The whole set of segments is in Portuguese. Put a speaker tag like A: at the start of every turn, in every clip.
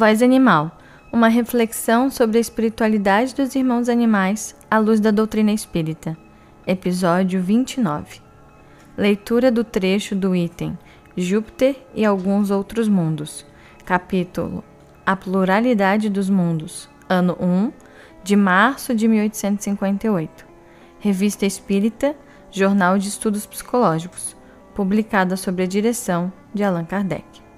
A: Voz Animal uma reflexão sobre a espiritualidade dos irmãos animais à luz da doutrina espírita. Episódio 29. Leitura do trecho do item Júpiter e alguns outros mundos. Capítulo A pluralidade dos mundos. Ano 1, de março de 1858. Revista Espírita, Jornal de Estudos Psicológicos, publicada sob a direção de Allan Kardec.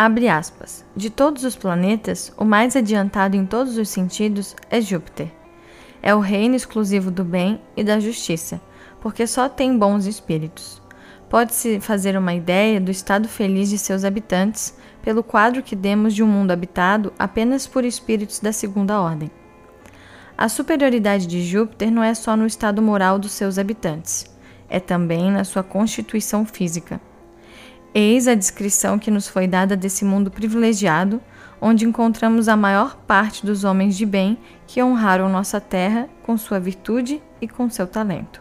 A: Abre aspas. De todos os planetas, o mais adiantado em todos os sentidos é Júpiter. É o reino exclusivo do bem e da justiça, porque só tem bons espíritos. Pode-se fazer uma ideia do estado feliz de seus habitantes pelo quadro que demos de um mundo habitado apenas por espíritos da segunda ordem. A superioridade de Júpiter não é só no estado moral dos seus habitantes, é também na sua constituição física. Eis a descrição que nos foi dada desse mundo privilegiado, onde encontramos a maior parte dos homens de bem que honraram nossa terra com sua virtude e com seu talento.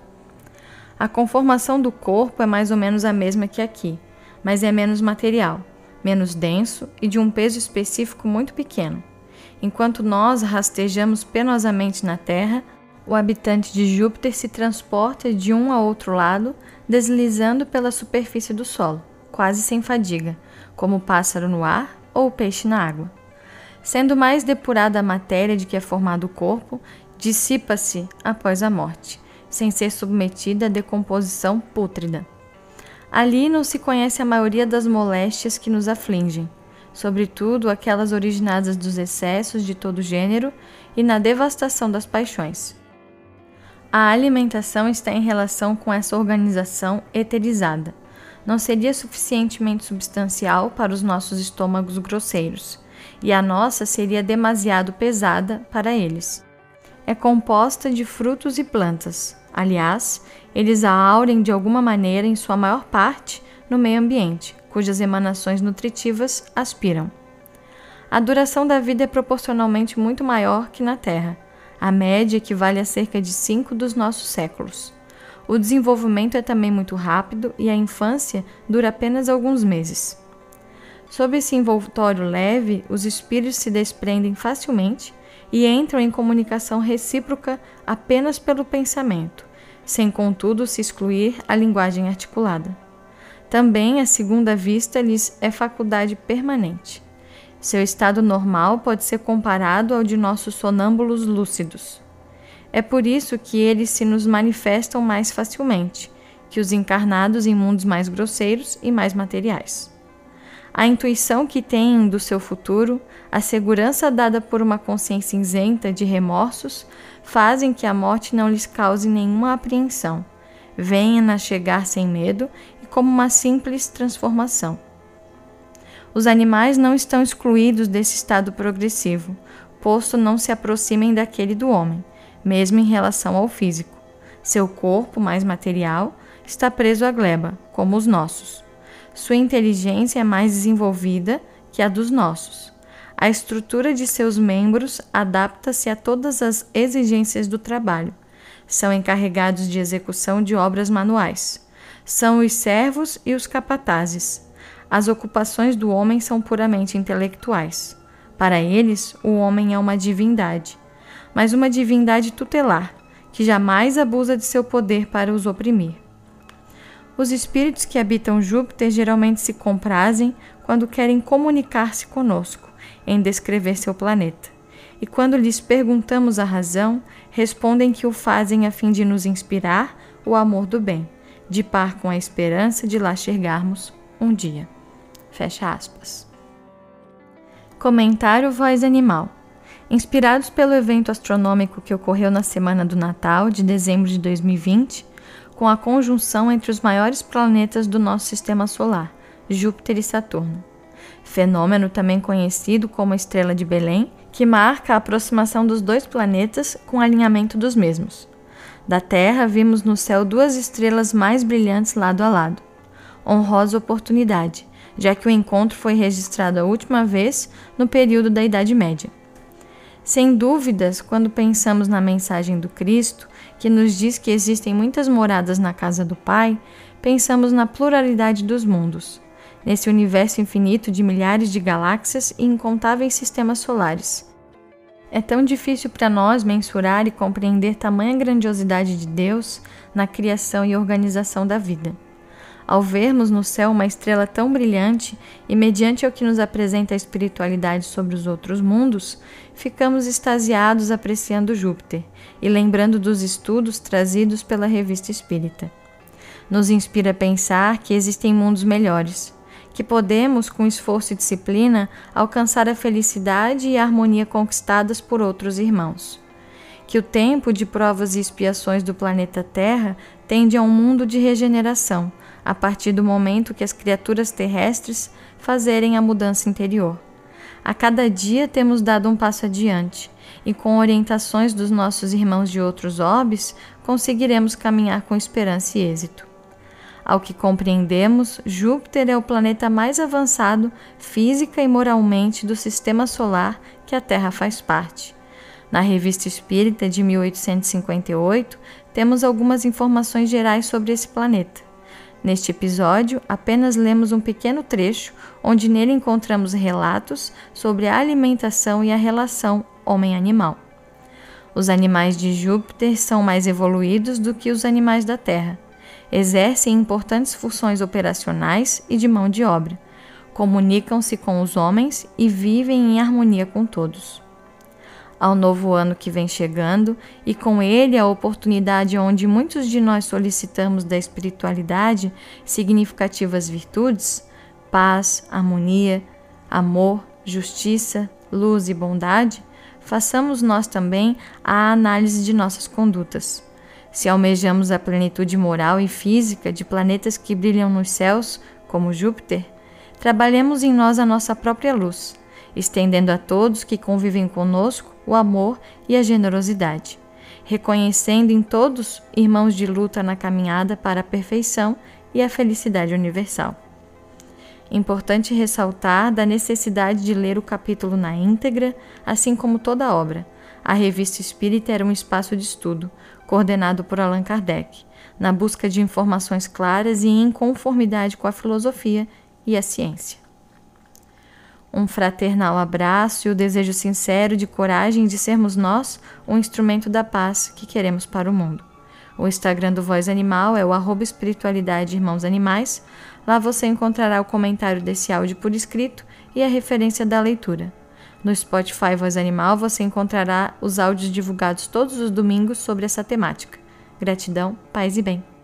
A: A conformação do corpo é mais ou menos a mesma que aqui, mas é menos material, menos denso e de um peso específico muito pequeno. Enquanto nós rastejamos penosamente na Terra, o habitante de Júpiter se transporta de um a outro lado, deslizando pela superfície do solo quase sem fadiga, como o pássaro no ar ou o peixe na água. Sendo mais depurada a matéria de que é formado o corpo, dissipa-se após a morte, sem ser submetida à decomposição pútrida. Ali não se conhece a maioria das moléstias que nos afligem, sobretudo aquelas originadas dos excessos de todo gênero e na devastação das paixões. A alimentação está em relação com essa organização eterizada não seria suficientemente substancial para os nossos estômagos grosseiros, e a nossa seria demasiado pesada para eles. É composta de frutos e plantas. Aliás, eles a aurem de alguma maneira, em sua maior parte, no meio ambiente, cujas emanações nutritivas aspiram. A duração da vida é proporcionalmente muito maior que na Terra. A média equivale a cerca de cinco dos nossos séculos. O desenvolvimento é também muito rápido e a infância dura apenas alguns meses. Sob esse envoltório leve, os espíritos se desprendem facilmente e entram em comunicação recíproca apenas pelo pensamento, sem contudo se excluir a linguagem articulada. Também a segunda vista lhes é faculdade permanente. Seu estado normal pode ser comparado ao de nossos sonâmbulos lúcidos. É por isso que eles se nos manifestam mais facilmente que os encarnados em mundos mais grosseiros e mais materiais. A intuição que têm do seu futuro, a segurança dada por uma consciência isenta de remorsos, fazem que a morte não lhes cause nenhuma apreensão. Venha-na chegar sem medo e como uma simples transformação. Os animais não estão excluídos desse estado progressivo, posto não se aproximem daquele do homem mesmo em relação ao físico. Seu corpo, mais material, está preso à gleba, como os nossos. Sua inteligência é mais desenvolvida que a dos nossos. A estrutura de seus membros adapta-se a todas as exigências do trabalho. São encarregados de execução de obras manuais. São os servos e os capatazes. As ocupações do homem são puramente intelectuais. Para eles, o homem é uma divindade mas uma divindade tutelar, que jamais abusa de seu poder para os oprimir. Os espíritos que habitam Júpiter geralmente se comprazem quando querem comunicar-se conosco, em descrever seu planeta. E quando lhes perguntamos a razão, respondem que o fazem a fim de nos inspirar o amor do bem, de par com a esperança de lá chegarmos um dia. Fecha aspas. Comentário Voz Animal Inspirados pelo evento astronômico que ocorreu na semana do Natal de dezembro de 2020, com a conjunção entre os maiores planetas do nosso sistema solar, Júpiter e Saturno. Fenômeno também conhecido como estrela de Belém, que marca a aproximação dos dois planetas com alinhamento dos mesmos. Da Terra, vimos no céu duas estrelas mais brilhantes lado a lado. Honrosa oportunidade, já que o encontro foi registrado a última vez no período da Idade Média. Sem dúvidas, quando pensamos na mensagem do Cristo, que nos diz que existem muitas moradas na casa do Pai, pensamos na pluralidade dos mundos. nesse universo infinito de milhares de galáxias e incontáveis sistemas solares. É tão difícil para nós mensurar e compreender tamanha grandiosidade de Deus na criação e organização da vida. Ao vermos no céu uma estrela tão brilhante e mediante o que nos apresenta a espiritualidade sobre os outros mundos, ficamos extasiados apreciando Júpiter e lembrando dos estudos trazidos pela Revista Espírita. Nos inspira a pensar que existem mundos melhores, que podemos, com esforço e disciplina, alcançar a felicidade e a harmonia conquistadas por outros irmãos. Que o tempo de provas e expiações do planeta Terra tende a um mundo de regeneração, a partir do momento que as criaturas terrestres fazerem a mudança interior. A cada dia temos dado um passo adiante, e com orientações dos nossos irmãos de outros orbes, conseguiremos caminhar com esperança e êxito. Ao que compreendemos, Júpiter é o planeta mais avançado física e moralmente do sistema solar que a Terra faz parte. Na Revista Espírita de 1858, temos algumas informações gerais sobre esse planeta. Neste episódio, apenas lemos um pequeno trecho onde nele encontramos relatos sobre a alimentação e a relação homem-animal. Os animais de Júpiter são mais evoluídos do que os animais da Terra exercem importantes funções operacionais e de mão de obra, comunicam-se com os homens e vivem em harmonia com todos. Ao novo ano que vem chegando e com ele a oportunidade onde muitos de nós solicitamos da espiritualidade significativas virtudes, paz, harmonia, amor, justiça, luz e bondade, façamos nós também a análise de nossas condutas. Se almejamos a plenitude moral e física de planetas que brilham nos céus, como Júpiter, trabalhemos em nós a nossa própria luz, estendendo a todos que convivem conosco o amor e a generosidade, reconhecendo em todos irmãos de luta na caminhada para a perfeição e a felicidade universal. Importante ressaltar da necessidade de ler o capítulo na íntegra, assim como toda a obra. A revista Espírita era um espaço de estudo, coordenado por Allan Kardec, na busca de informações claras e em conformidade com a filosofia e a ciência. Um fraternal abraço e o desejo sincero de coragem de sermos nós um instrumento da paz que queremos para o mundo. O Instagram do Voz Animal é o arroba espiritualidade irmãos animais. Lá você encontrará o comentário desse áudio por escrito e a referência da leitura. No Spotify Voz Animal você encontrará os áudios divulgados todos os domingos sobre essa temática. Gratidão, paz e bem.